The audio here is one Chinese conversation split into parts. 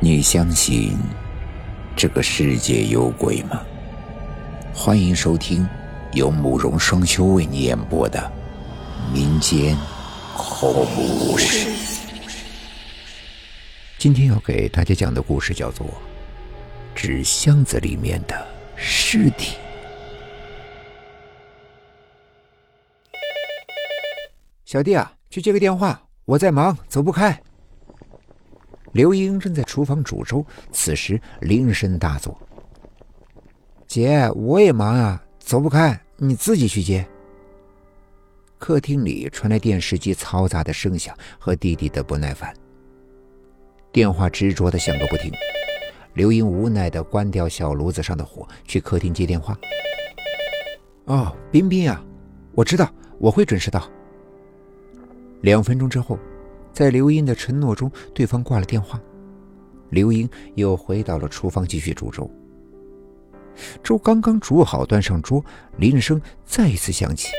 你相信这个世界有鬼吗？欢迎收听由慕容双修为你演播的民间恐怖故事。今天要给大家讲的故事叫做《纸箱子里面的尸体》。小弟啊，去接个电话，我在忙，走不开。刘英正在厨房煮粥，此时铃声大作。姐，我也忙啊，走不开，你自己去接。客厅里传来电视机嘈杂的声响和弟弟的不耐烦。电话执着的响个不停。刘英无奈的关掉小炉子上的火，去客厅接电话。哦，彬彬啊，我知道，我会准时到。两分钟之后。在刘英的承诺中，对方挂了电话。刘英又回到了厨房继续煮粥。粥刚刚煮好，端上桌，铃声再一次响起。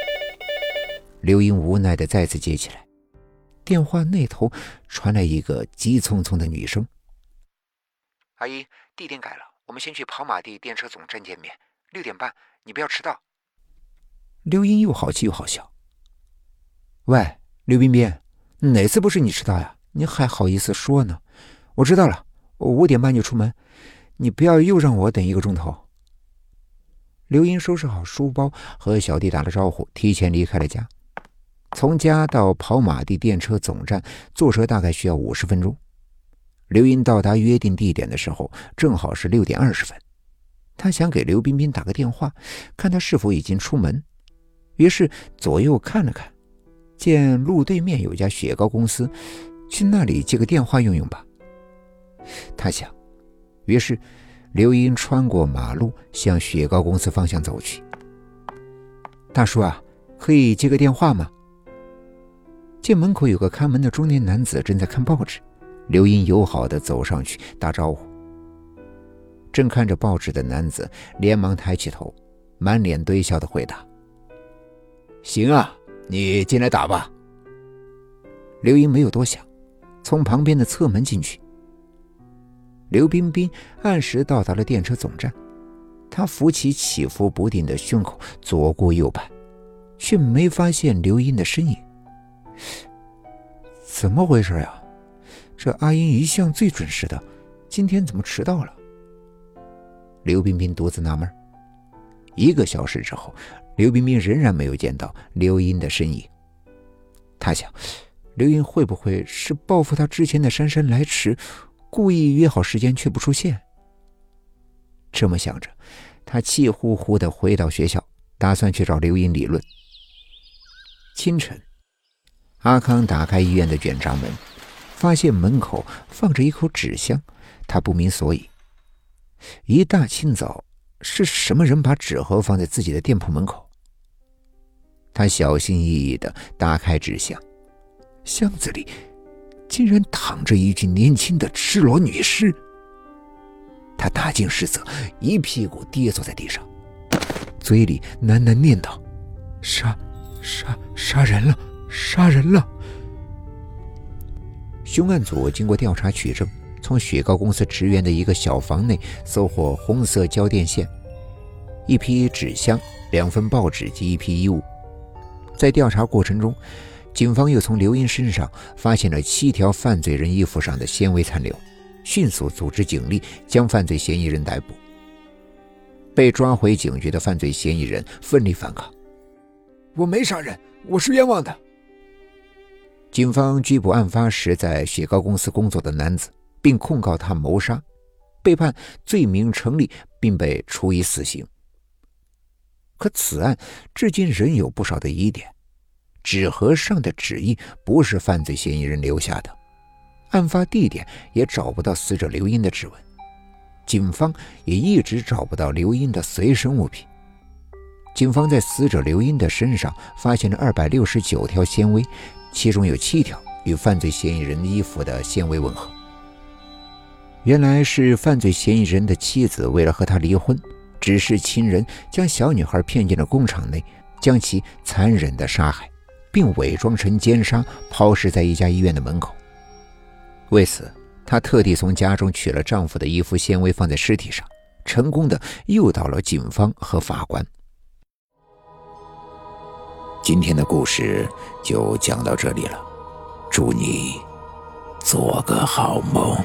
刘英无奈的再次接起来，电话那头传来一个急匆匆的女声：“阿姨，地点改了，我们先去跑马地电车总站见面，六点半，你不要迟到。”刘英又好气又好笑：“喂，刘彬彬。”哪次不是你迟到呀？你还好意思说呢？我知道了，我五点半就出门，你不要又让我等一个钟头。刘英收拾好书包，和小弟打了招呼，提前离开了家。从家到跑马地电车总站，坐车大概需要五十分钟。刘英到达约定地点的时候，正好是六点二十分。他想给刘彬彬打个电话，看他是否已经出门，于是左右看了看。见路对面有家雪糕公司，去那里接个电话用用吧。他想，于是刘英穿过马路向雪糕公司方向走去。大叔啊，可以接个电话吗？见门口有个看门的中年男子正在看报纸，刘英友好的走上去打招呼。正看着报纸的男子连忙抬起头，满脸堆笑的回答：“行啊。”你进来打吧。刘英没有多想，从旁边的侧门进去。刘冰冰按时到达了电车总站，她扶起起伏不定的胸口，左顾右盼，却没发现刘英的身影。怎么回事呀？这阿英一向最准时的，今天怎么迟到了？刘冰冰独自纳闷。一个小时之后。刘彬彬仍然没有见到刘英的身影。他想，刘英会不会是报复他之前的姗姗来迟，故意约好时间却不出现？这么想着，他气呼呼的回到学校，打算去找刘英理论。清晨，阿康打开医院的卷闸门，发现门口放着一口纸箱，他不明所以。一大清早，是什么人把纸盒放在自己的店铺门口？他小心翼翼地打开纸箱，箱子里竟然躺着一具年轻的赤裸女尸。他大惊失色，一屁股跌坐在地上，嘴里喃喃念叨：“杀，杀，杀人了，杀人了！”凶案组经过调查取证，从雪糕公司职员的一个小房内搜获红色胶电线、一批纸箱、两份报纸及一批衣物。在调查过程中，警方又从刘英身上发现了七条犯罪人衣服上的纤维残留，迅速组织警力将犯罪嫌疑人逮捕。被抓回警局的犯罪嫌疑人奋力反抗：“我没杀人，我是冤枉的。”警方拘捕案发时在雪糕公司工作的男子，并控告他谋杀，被判罪名成立，并被处以死刑。可此案至今仍有不少的疑点，纸盒上的纸印不是犯罪嫌疑人留下的，案发地点也找不到死者刘英的指纹，警方也一直找不到刘英的随身物品。警方在死者刘英的身上发现了二百六十九条纤维，其中有七条与犯罪嫌疑人衣服的纤维吻合。原来是犯罪嫌疑人的妻子为了和他离婚只是亲人将小女孩骗进了工厂内将其残忍的杀害并伪装成奸杀抛尸在一家医院的门口。为此她特地从家中取了丈夫的衣服纤维放在尸体上成功的诱导了警方和法官。今天的故事就讲到这里了祝你做个好梦。